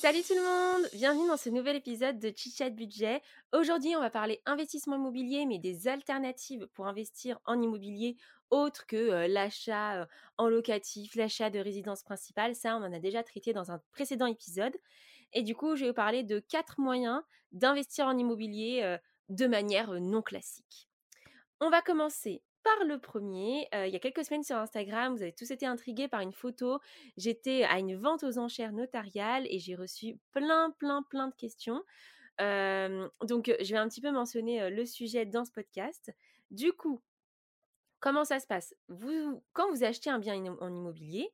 Salut tout le monde, bienvenue dans ce nouvel épisode de Chit Budget. Aujourd'hui, on va parler investissement immobilier, mais des alternatives pour investir en immobilier autre que l'achat en locatif, l'achat de résidence principale. Ça, on en a déjà traité dans un précédent épisode. Et du coup, je vais vous parler de quatre moyens d'investir en immobilier de manière non classique. On va commencer par le premier. il y a quelques semaines sur Instagram, vous avez tous été intrigués par une photo. J'étais à une vente aux enchères notariales et j'ai reçu plein, plein, plein de questions. donc, je vais un petit peu mentionner le sujet dans ce podcast. Du coup, comment ça se passe? Quand vous achetez un bien en immobilier,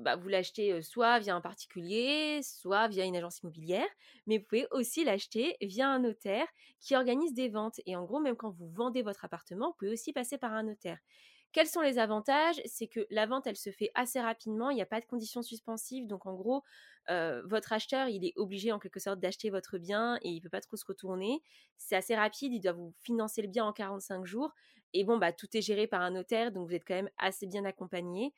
bah, vous l'achetez soit via un particulier, soit via une agence immobilière, mais vous pouvez aussi l'acheter via un notaire qui organise des ventes. Et en gros, même quand vous vendez votre appartement, vous pouvez aussi passer par un notaire. Quels sont les avantages? C'est que la vente, elle se fait assez rapidement, il n'y a pas de conditions suspensives, donc en gros, votre acheteur, il est obligé en quelque sorte d'acheter votre bien et il ne peut pas trop se retourner. C'est assez rapide, il doit vous financer le bien en 45 jours. Et bon, bah, tout est géré par un notaire, donc vous êtes quand même assez bien accompagné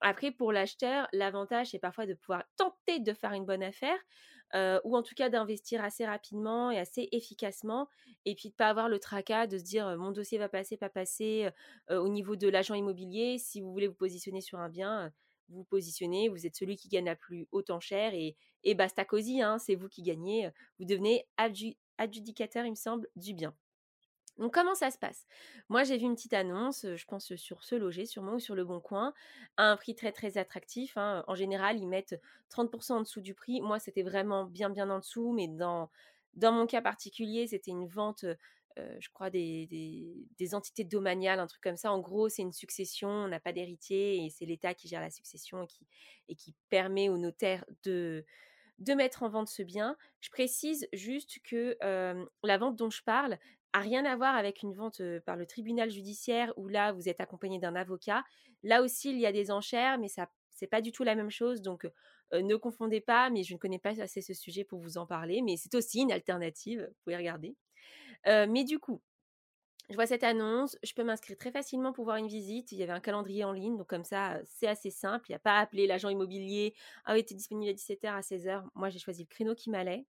après, pour l'acheteur, l'avantage, c'est parfois de pouvoir tenter de faire une bonne affaire, ou en tout cas d'investir assez rapidement et assez efficacement, et puis de pas avoir le tracas de se dire mon dossier va passer, pas passer au niveau de l'agent immobilier. Si vous voulez vous positionner sur un bien, vous positionnez, vous êtes celui qui gagne la plus haute enchère et, et basta cosy, hein, c'est vous qui gagnez. Vous devenez adjudicateur, il me semble, du bien. Donc comment ça se passe? Moi j'ai vu une petite annonce, je pense sur Ce Loger sûrement ou sur Le Bon Coin, à un prix très très attractif. Hein. En général ils mettent 30% en dessous du prix. Moi c'était vraiment bien bien en dessous, mais dans, mon cas particulier c'était une vente, je crois, des, entités domaniales, un truc comme ça. En gros c'est une succession, on n'a pas d'héritier et c'est l'État qui gère la succession et qui, et qui permet au notaire de de mettre en vente ce bien. Je précise juste que la vente dont je parle, a rien à voir avec une vente par le tribunal judiciaire où là vous êtes accompagné d'un avocat. Là aussi il y a des enchères, mais ça c'est pas du tout la même chose. Donc ne confondez pas, mais je ne connais pas assez ce sujet pour vous en parler, mais c'est aussi une alternative. Vous pouvez regarder. mais du coup, je vois cette annonce, je peux m'inscrire très facilement pour voir une visite. Il y avait un calendrier en ligne, donc comme ça, c'est assez simple. Il n'y a pas à appeler l'agent immobilier. Ah oui, disponible à 17h, à 16h. Moi, j'ai choisi le créneau qui m'allait.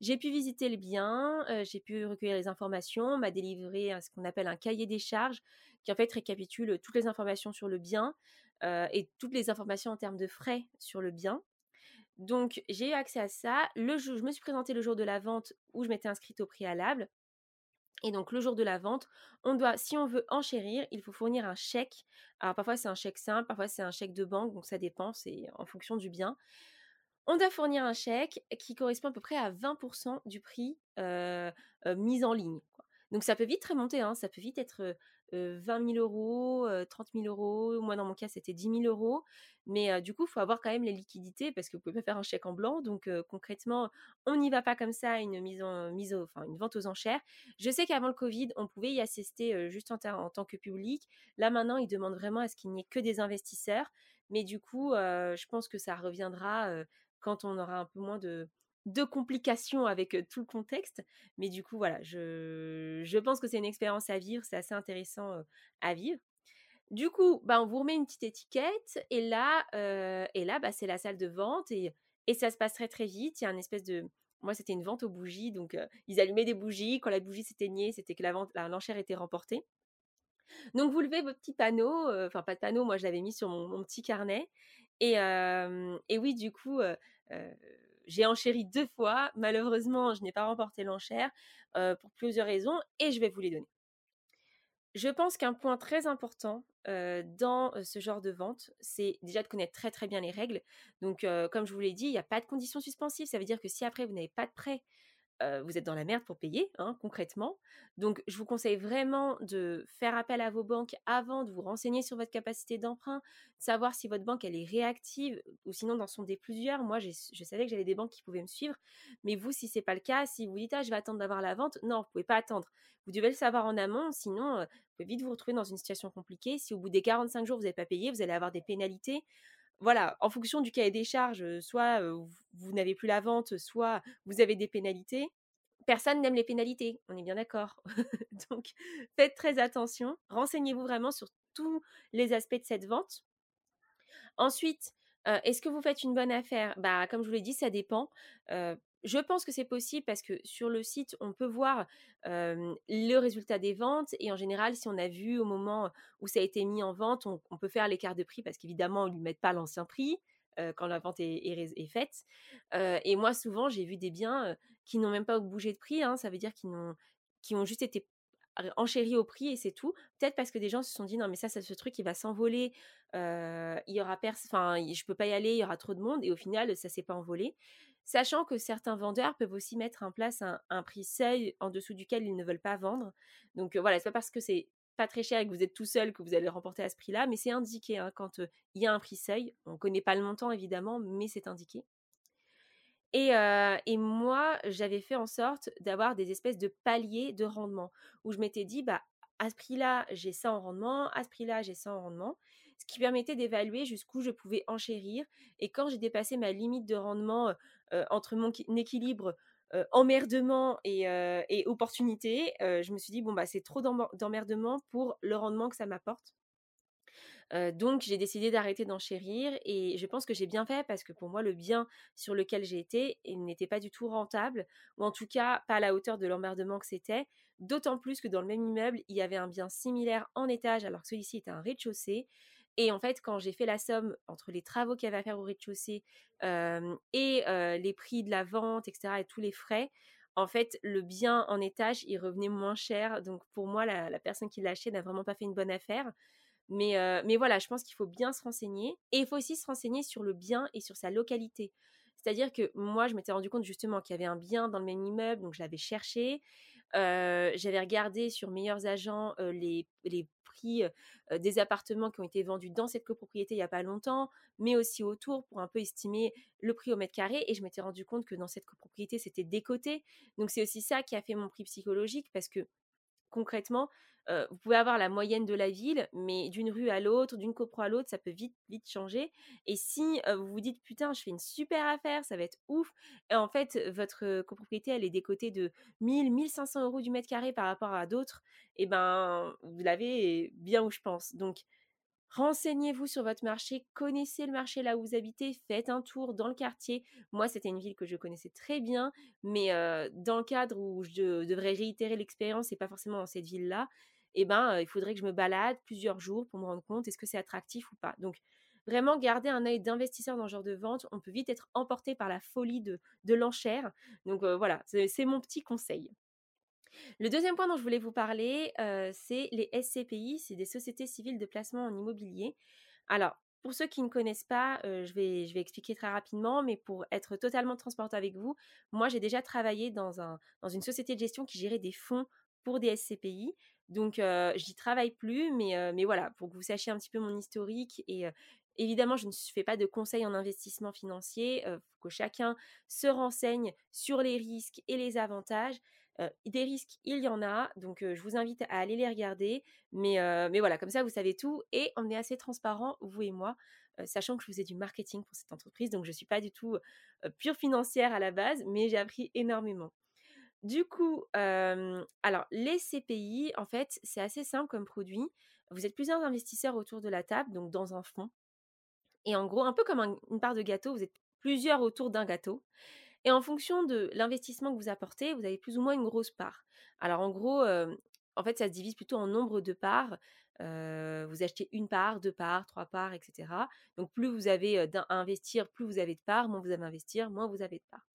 J'ai pu visiter le bien, j'ai pu recueillir les informations, on m'a délivré ce qu'on appelle un cahier des charges qui en fait récapitule toutes les informations sur le bien et toutes les informations en termes de frais sur le bien. Donc j'ai eu accès à ça. Le jour, je me suis présentée le jour de la vente où je m'étais inscrite au préalable. Et donc le jour de la vente, on doit, si on veut enchérir, il faut fournir un chèque. Alors parfois c'est un chèque simple, parfois c'est un chèque de banque, donc ça dépend, c'est en fonction du bien on doit fournir un chèque qui correspond à peu près à 20% du prix mis en ligne. Donc ça peut vite remonter, hein, ça peut vite être 20 000 euros, 30 000 euros. Moi, dans mon cas, c'était 10 000 euros. Mais du coup, il faut avoir quand même les liquidités parce que vous pouvez pas faire un chèque en blanc. Donc concrètement, on n'y va pas comme ça une mise en mise, enfin une vente aux enchères. Je sais qu'avant le Covid, on pouvait y assister juste en, en, tant que public. Là maintenant, ils demandent vraiment à ce qu'il n'y ait que des investisseurs. Mais du coup, je pense que ça reviendra quand on aura un peu moins de, de complications avec tout le contexte. Mais du coup, voilà, je, je pense que c'est une expérience à vivre, c'est assez intéressant à vivre. Du coup, bah, on vous remet une petite étiquette et là, et là bah, c'est la salle de vente et, et ça se passe très très vite. Il y a une espèce de... Moi, c'était une vente aux bougies, donc ils allumaient des bougies. Quand la bougie s'éteignait, c'était que la vente, l'enchère était remportée. Donc, vous levez vos petits panneaux, enfin, pas de panneaux, moi, je l'avais mis sur mon, mon petit carnet. Et, oui, du coup, j'ai enchéri deux fois. Malheureusement, je n'ai pas remporté l'enchère pour plusieurs raisons et je vais vous les donner. Je pense qu'un point très important dans ce genre de vente, c'est déjà de connaître très très bien les règles. Donc, comme je vous l'ai dit, il n'y a pas de conditions suspensives. Ça veut dire que si après vous n'avez pas de prêt vous êtes dans la merde pour payer, hein, concrètement. Donc, je vous conseille vraiment de faire appel à vos banques avant de vous renseigner sur votre capacité d'emprunt, savoir si votre banque elle est réactive ou sinon d'en sonder plusieurs. Moi, je savais que j'avais des banques qui pouvaient me suivre, mais vous, si c'est pas le cas, si vous dites ah je vais attendre d'avoir la vente, non, vous pouvez pas attendre. Vous devez le savoir en amont, sinon vous pouvez vite vous retrouver dans une situation compliquée. Si au bout des 45 jours vous n'avez pas payé, vous allez avoir des pénalités voilà, en fonction du cahier des charges, soit vous n'avez plus la vente, soit vous avez des pénalités. Personne n'aime les pénalités, on est bien d'accord. Donc, faites très attention. Renseignez-vous vraiment sur tous les aspects de cette vente. Ensuite, est-ce que vous faites une bonne affaire? Bah, comme je vous l'ai dit, ça dépend. Je pense que c'est possible parce que sur le site, on peut voir le résultat des ventes et en général, si on a vu au moment où ça a été mis en vente, on, peut faire l'écart de prix parce qu'évidemment, on ne lui met pas l'ancien prix quand la vente est, faite. et moi, souvent, j'ai vu des biens qui n'ont même pas bougé de prix. Hein. ça veut dire qu'ils ont juste été enchéris au prix et c'est tout. Peut-être parce que des gens se sont dit non mais ça, ça ce truc il va s'envoler, il y aura enfin je peux pas y aller, il y aura trop de monde et au final ça s'est pas envolé. Sachant que certains vendeurs peuvent aussi mettre en place un, prix seuil en dessous duquel ils ne veulent pas vendre. Donc voilà, voilà, c'est pas parce que c'est pas très cher et que vous êtes tout seul que vous allez remporter à ce prix-là, mais c'est indiqué hein, quand il y a un prix seuil. On ne connaît pas le montant évidemment, mais c'est indiqué. Et, et, moi, j'avais fait en sorte d'avoir des espèces de paliers de rendement où je m'étais dit, bah, à ce prix-là, j'ai ça en rendement, à ce prix-là, j'ai ça en rendement ce qui permettait d'évaluer jusqu'où je pouvais enchérir. Et quand j'ai dépassé ma limite de rendement entre mon équilibre emmerdement et, opportunité, je me suis dit, bon, bah, c'est trop d'emmerdement pour le rendement que ça m'apporte. donc j'ai décidé d'arrêter d'enchérir et je pense que j'ai bien fait parce que pour moi le bien sur lequel j'ai été n'était pas du tout rentable ou en tout cas pas à la hauteur de l'emmerdement que c'était. D'autant plus que dans le même immeuble il y avait un bien similaire en étage alors que celui-ci était un rez-de-chaussée et en fait, quand j'ai fait la somme entre les travaux qu'il y avait à faire au rez-de-chaussée et les prix de la vente, etc., et tous les frais, en fait, le bien en étage, il revenait moins cher. Donc, pour moi, la, personne qui l'a acheté n'a vraiment pas fait une bonne affaire. Mais, mais voilà, je pense qu'il faut bien se renseigner. Et il faut aussi se renseigner sur le bien et sur sa localité. C'est-à-dire que moi, je m'étais rendu compte justement qu'il y avait un bien dans le même immeuble, donc je l'avais cherché. J'avais regardé sur Meilleurs Agents les, les prix des appartements qui ont été vendus dans cette copropriété il n'y a pas longtemps, mais aussi autour pour un peu estimer le prix au mètre carré. Et je m'étais rendu compte que dans cette copropriété, c'était décoté. Donc c'est aussi ça qui a fait mon prix psychologique parce que concrètement, vous pouvez avoir la moyenne de la ville, mais d'une rue à l'autre, d'une copro à l'autre, ça peut vite, vite changer. Et si vous vous dites, putain, je fais une super affaire, ça va être ouf, et en fait, votre copropriété, elle est décotée de 1000, 1500 euros du mètre carré par rapport à d'autres, et eh ben, vous l'avez bien où je pense. Donc, Renseignez-vous sur votre marché, connaissez le marché là où vous habitez, faites un tour dans le quartier. Moi, c'était une ville que je connaissais très bien, mais dans le cadre où je devrais réitérer l'expérience et pas forcément dans cette ville-là, eh ben, il faudrait que je me balade plusieurs jours pour me rendre compte est-ce que c'est attractif ou pas. Donc, vraiment garder un œil d'investisseur dans ce genre de vente. On peut vite être emporté par la folie de, l'enchère. Donc voilà, c'est mon petit conseil. Le deuxième point dont je voulais vous parler, c'est les SCPI, c'est des sociétés civiles de placement en immobilier. Alors, pour ceux qui ne connaissent pas, je, vais, je vais expliquer très rapidement, mais pour être totalement transparente avec vous, moi j'ai déjà travaillé dans, un, dans une société de gestion qui gérait des fonds pour des SCPI. Donc, j'y travaille plus, mais, mais voilà, pour que vous sachiez un petit peu mon historique. Et évidemment, je ne fais pas de conseils en investissement financier. Que chacun se renseigne sur les risques et les avantages des risques, il y en a, donc je vous invite à aller les regarder. Mais, mais voilà, comme ça, vous savez tout et on est assez transparent, vous et moi, sachant que je faisais du marketing pour cette entreprise, donc je ne suis pas du tout pure financière à la base, mais j'ai appris énormément. Du coup, alors les CPI, en fait, c'est assez simple comme produit. Vous êtes plusieurs investisseurs autour de la table, donc dans un fonds. Et en gros, un peu comme une part de gâteau, vous êtes plusieurs autour d'un gâteau. Et en fonction de l'investissement que vous apportez, vous avez plus ou moins une grosse part. Alors en gros, en fait, ça se divise plutôt en nombre de parts. vous achetez une part, deux parts, trois parts, etc. Donc plus vous avez à investir, plus vous avez de parts, moins vous avez à investir, moins vous avez de parts.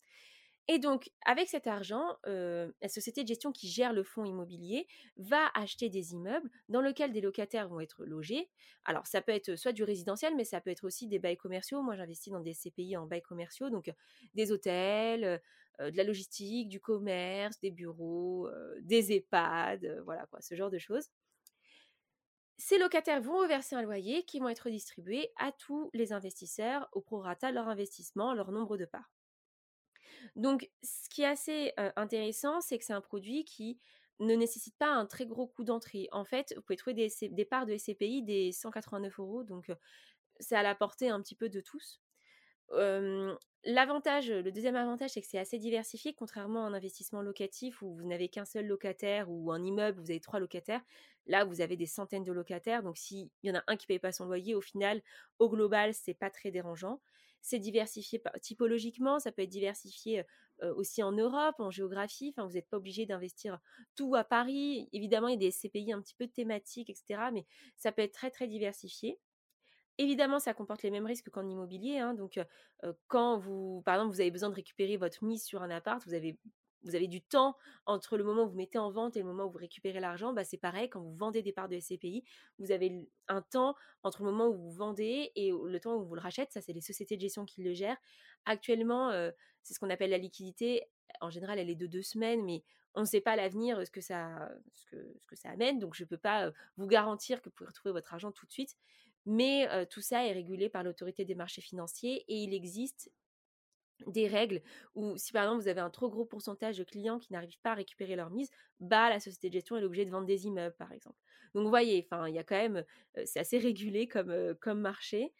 Et donc, avec cet argent, heu, la société de gestion qui gère le fonds immobilier va acheter des immeubles dans lesquels des locataires vont être logés. Alors ça peut être soit du résidentiel, mais ça peut être aussi des bails commerciaux. Moi, j'investis dans des CPI en bails commerciaux, donc heu, des hôtels, heu de la logistique, du commerce, des bureaux, des EHPAD, voilà quoi, ce genre de choses. Ces locataires vont reverser un loyer qui vont être redistribués à tous les investisseurs au prorata de leur investissement, leur nombre de parts. Donc, ce qui est assez, intéressant, c'est que c'est un produit qui ne nécessite pas un très gros coût d'entrée. En fait, vous pouvez trouver des parts de SCPI des 189 €, donc heu, c'est à la portée un petit peu de tous. L'avantage, le deuxième avantage, c'est que c'est assez diversifié, contrairement à un investissement locatif où vous n'avez qu'un seul locataire ou un immeuble, où vous avez 3 locataires. Là, vous avez des centaines de locataires, donc s'il y en a un qui paye pas son loyer, au final, au global, c'est pas très dérangeant. C'est diversifié typologiquement, ça peut être diversifié, aussi en Europe, en géographie. Enfin, vous n'êtes pas obligé d'investir tout à Paris. Évidemment, il y a des SCPI un petit peu thématiques et cetera, mais ça peut être très, très diversifié. Évidemment, ça comporte les mêmes risques qu'en immobilier, hein, donc quand vous par exemple, vous avez besoin de récupérer votre mise sur un appart, vous avez vous avez du temps entre le moment où vous mettez en vente et le moment où vous récupérez l'argent. Bah, c'est pareil quand vous vendez des parts de SCPI, vous avez un temps entre le moment où vous vendez et le temps où vous le rachetez. Ça, c'est les sociétés de gestion qui le gèrent. Actuellement, heu, c'est ce qu'on appelle la liquidité. En général, elle est de 2 semaines, mais on ne sait pas l'avenir, ce que ça ce que ça amène, donc je ne peux pas, heu, vous garantir que vous pouvez retrouver votre argent tout de suite. Mais tout ça est régulé par l'autorité des marchés financiers et il existe des règles où si par exemple vous avez un trop gros pourcentage de clients qui n'arrivent pas à récupérer leur mise, bah, la société de gestion est obligée de vendre des immeubles, par exemple. Donc vous voyez, enfin, il y a quand même, c'est assez régulé comme, marché.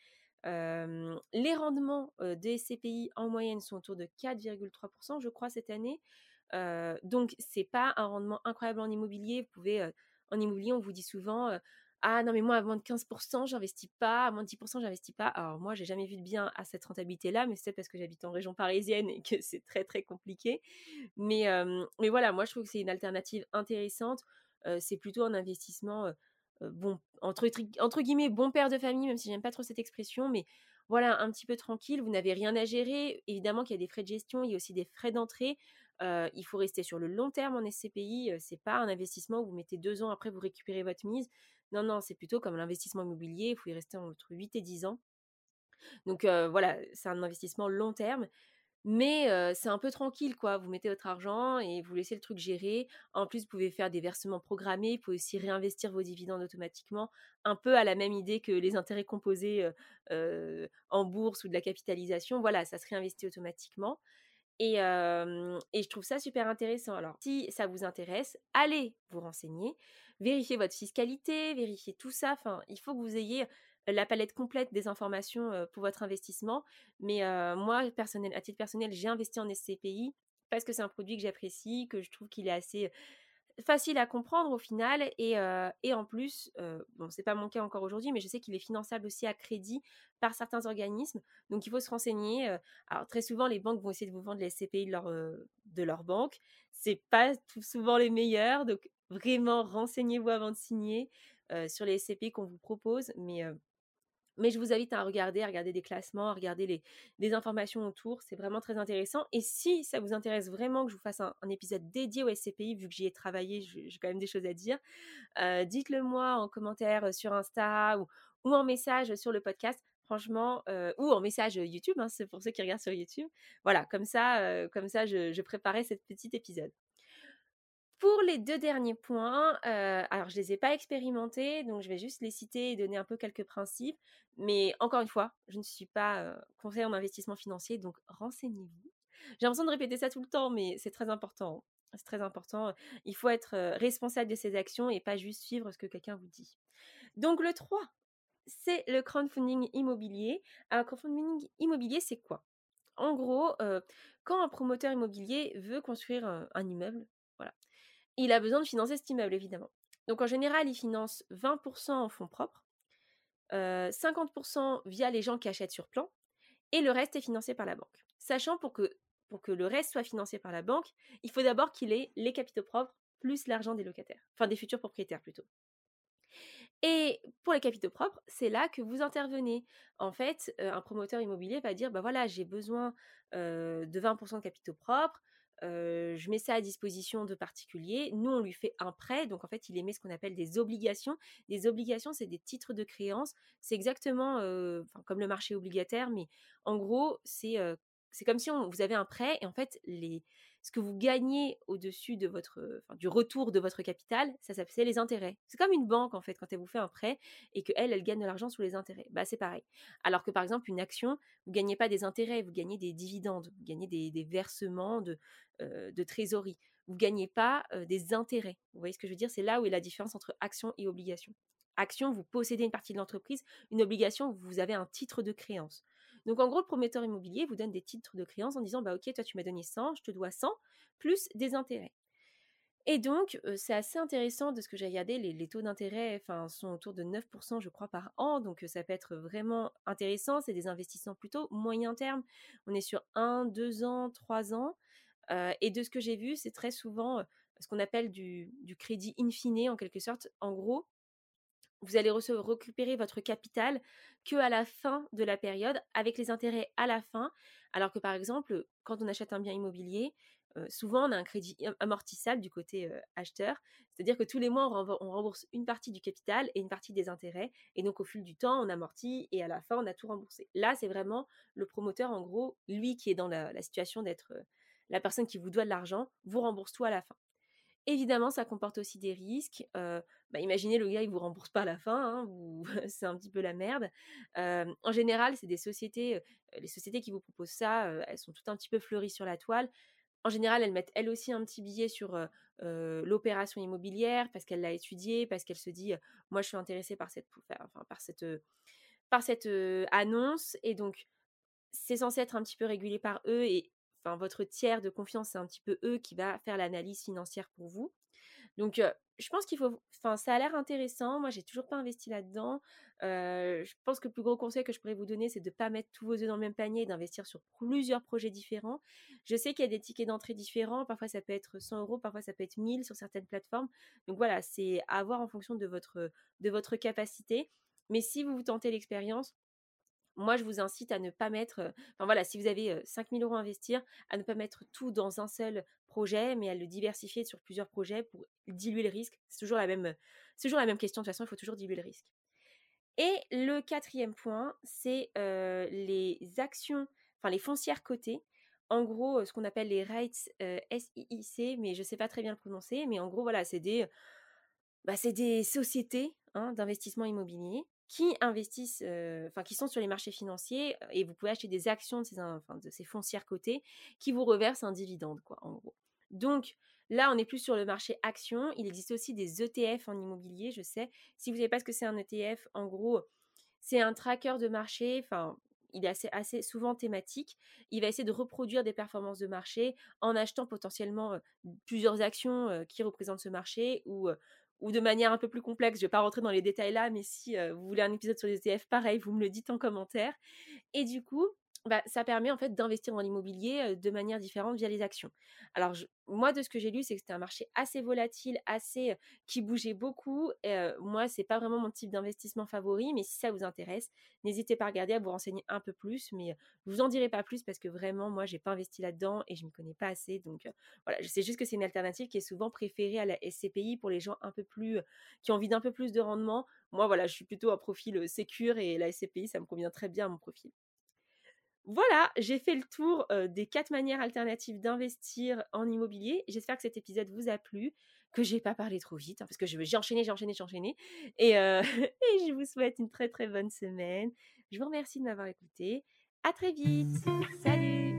Les rendements, des SCPI en moyenne sont autour de 4,3% je crois cette année. Donc c'est pas un rendement incroyable en immobilier. En immobilier, on vous dit souvent, «Ah non mais moi à moins de 15% j'investis pas, à moins de 10% j'investis pas». Alors moi, j'ai jamais vu de bien à cette rentabilité-là, mais c'est parce que j'habite en région parisienne et que c'est très, très compliqué. Mais voilà, moi je trouve que c'est une alternative intéressante. C'est plutôt un investissement, bon, entre guillemets «bon père de famille», même si j'aime pas trop cette expression, mais voilà, un petit peu tranquille. Vous n'avez rien à gérer. Évidemment qu'il y a des frais de gestion, il y a aussi des frais d'entrée. Il faut rester sur le long terme en SCPI, heu, c'est pas un investissement où vous mettez 2 ans, après vous récupérez votre mise. Non, non, c'est plutôt comme l'investissement immobilier, il faut y rester entre 8 et 10 ans. Donc voilà, c'est un investissement long terme, mais c'est un peu tranquille quoi. Vous mettez votre argent et vous laissez le truc gérer. En plus, vous pouvez faire des versements programmés, vous pouvez aussi réinvestir vos dividendes automatiquement, un peu à la même idée que les intérêts composés, en bourse ou de la capitalisation. Voilà, ça se réinvestit automatiquement. Et je trouve ça super intéressant. Alors si ça vous intéresse, allez vous renseigner, vérifiez votre fiscalité, vérifiez tout ça. Enfin, il faut que vous ayez la palette complète des informations, pour votre investissement. Mais moi personnel à titre personnel, j'ai investi en SCPI parce que c'est un produit que j'apprécie, que je trouve qu'il est assez Facile à comprendre au final et en plus, heu, bon c'est pas mon cas encore aujourd'hui, mais je sais qu'il est finançable aussi à crédit par certains organismes. Donc il faut se renseigner, alors très souvent les banques vont essayer de vous vendre les SCPI de leur, heu, de leur banque. C'est pas souvent les meilleurs, donc vraiment renseignez-vous avant de signer, sur les SCPI qu'on vous propose. Mais mais je vous invite à regarder, à regarder des classements, à regarder les informations autour, c'est vraiment très intéressant et si ça vous intéresse vraiment que je vous fasse un épisode dédié aux SCPI, vu que j'y ai travaillé, j'ai quand même des choses à dire, dites-le moi en commentaire, sur Insta ou en message sur le podcast. Franchement, ou en message, YouTube, hein, c'est pour ceux qui regardent sur YouTube. Voilà, comme ça, comme ça je je préparais cet petit épisode. Pour les 2 derniers points, heu, alors je les ai pas expérimentés, donc je vais juste les citer et donner un peu quelques principes. Mais encore une fois, je ne suis pas, heu, conseillère en investissement financier, donc renseignez-vous. J'ai l'impression de répéter ça tout le temps, mais c'est très important. C'est très important, il faut être, heu, responsable de ses actions et pas juste suivre ce que quelqu'un vous dit. Donc le 3, c'est le crowdfunding immobilier. Alors crowdfunding immobilier, c'est quoi? En gros, quand un promoteur immobilier veut construire, un immeuble, il a besoin de financer cet immeuble, évidemment. Donc en général, il finance 20% en fonds propres, heu, 50% via les gens qui achètent sur plan et le reste est financé par la banque. Sachant pour que pour que le reste soit financé par la banque, il faut d'abord qu'il ait les capitaux propres plus l'argent des locataires, enfin des futurs propriétaires plutôt. Et pour les capitaux propres, c'est là que vous intervenez. En fait, un promoteur immobilier va dire, bah voilà, j'ai besoin de 20% de capitaux propres, je mets ça à disposition de particuliers. Nous, on lui fait un prêt. Donc, en fait, il émet ce qu'on appelle des obligations. Des obligations, c'est des titres de créance. C'est exactement comme le marché obligataire, mais en gros, c'est comme si vous avez un prêt et en fait, les, ce que vous gagnez au-dessus de votre, du retour de votre capital, ça s'appelle les intérêts. C'est comme une banque en fait quand elle vous fait un prêt et qu'elle, elle gagne de l'argent sur les intérêts. Bah c'est pareil. Alors que par exemple une action, vous gagnez pas des intérêts, vous gagnez des dividendes, vous gagnez des, versements de, de trésorerie. Vous gagnez pas des intérêts. Vous voyez ce que je veux dire? C'est là où est la différence entre action et obligation. Action, vous possédez une partie de l'entreprise. Une obligation, vous avez un titre de créance. Donc en gros, le prometteur immobilier vous donne des titres de créance en disant bah ok, toi tu m'as donné 100, je te dois 100 plus des intérêts. Et donc, c'est assez intéressant de ce que j'ai regardé. Les, taux d'intérêt sont autour de 9%, je crois, par an. Donc, ça peut être vraiment intéressant. C'est des investissements plutôt moyen terme. On est sur 1, 2 ans, 3 ans. et de ce que j'ai vu, c'est très souvent ce qu'on appelle du, du, crédit in fine, en quelque sorte. En gros, vous allez récupérer votre capital que à la fin de la période, avec les intérêts à la fin. Alors que par exemple, quand on achète un bien immobilier, souvent on a un crédit amortissable du côté acheteur, c'est-à-dire que tous les mois on, rembourse une partie du capital et une partie des intérêts, et donc au fil du temps on amortit et à la fin on a tout remboursé. Là c'est vraiment le promoteur en gros, lui qui est dans la situation d'être la personne qui vous doit de l'argent, vous rembourse tout à la fin. Évidemment, ça comporte aussi des risques. Bah, imaginez le gars, il vous rembourse pas à la fin, hein, c'est un petit peu la merde. en général, c'est des sociétés, les sociétés qui vous proposent ça, elles sont toutes un petit peu fleuries sur la toile. En général, elles mettent elles aussi un petit billet sur l'opération immobilière parce qu'elle l'a étudiée, parce qu'elle se dit, moi, je suis intéressée par cette, par cette, par cette annonce, et donc c'est censé être un petit peu régulé par eux et enfin votre tiers de confiance, c'est un petit peu eux qui va faire l'analyse financière pour vous. Donc, je pense qu'il faut, enfin, ça a l'air intéressant. Moi, j'ai toujours pas investi là-dedans. je pense que le plus gros conseil que je pourrais vous donner, c'est de pas mettre tous vos œufs dans le même panier, d'investir sur plusieurs projets différents. Je sais qu'il y a des tickets d'entrée différents. Parfois, ça peut être 100 euros, parfois, ça peut être 1000 sur certaines plateformes. Donc voilà, c'est à voir en fonction de votre, de votre capacité. Mais si vous vous tentez l'expérience, moi, je vous incite à ne pas mettre, enfin voilà, si vous avez 5000 euros à investir, à ne pas mettre tout dans un seul projet, mais à le diversifier sur plusieurs projets pour diluer le risque. C'est toujours la même, toujours la même question. De toute façon, il faut toujours diluer le risque. Et le quatrième point, c'est les actions, enfin les foncières cotées. En gros, ce qu'on appelle les rights SIIC, mais je ne sais pas très bien le prononcer, mais en gros, voilà, c'est des, bah, des sociétés hein, d'investissement immobilier qui investissent, enfin qui sont sur les marchés financiers et vous pouvez acheter des actions de ces, enfin, de foncières cotées qui vous reversent un dividende, quoi, en gros. Donc là, on est plus sur le marché action. Il existe aussi des ETF en immobilier, je sais. Si vous ne savez pas ce que c'est un ETF, en gros, c'est un tracker de marché. Enfin, il est assez, assez, souvent thématique. Il va essayer de reproduire des performances de marché en achetant potentiellement plusieurs actions qui représentent ce marché ou ou de manière un peu plus complexe. Je ne vais pas rentrer dans les détails là, mais si vous voulez un épisode sur les ETF, pareil, vous me le dites en commentaire. Et du coup, bah, ça permet en fait d'investir dans l'immobilier de manière différente via les actions. Alors moi de ce que j'ai lu c'est que c'était un marché assez volatile, assez qui bougeait beaucoup. Et, moi c'est pas vraiment mon type d'investissement favori, mais si ça vous intéresse, n'hésitez pas à regarder, à vous renseigner un peu plus. Mais je vous en dirai pas plus parce que vraiment moi j'ai pas investi là-dedans et je m'y connais pas assez. Donc voilà, je sais juste que c'est une alternative qui est souvent préférée à la SCPI pour les gens un peu plus qui ont envie d'un peu plus de rendement. Moi voilà, je suis plutôt un profil sécure et la SCPI ça me convient très bien à mon profil. Voilà, j'ai fait le tour des quatre manières alternatives d'investir en immobilier. J'espère que cet épisode vous a plu, que j'ai pas parlé trop vite, hein, parce que j'ai enchaîné, j'ai enchaîné, j'ai enchaîné. Et, et je vous souhaite une très très bonne semaine. Je vous remercie de m'avoir écouté. À très vite. Salut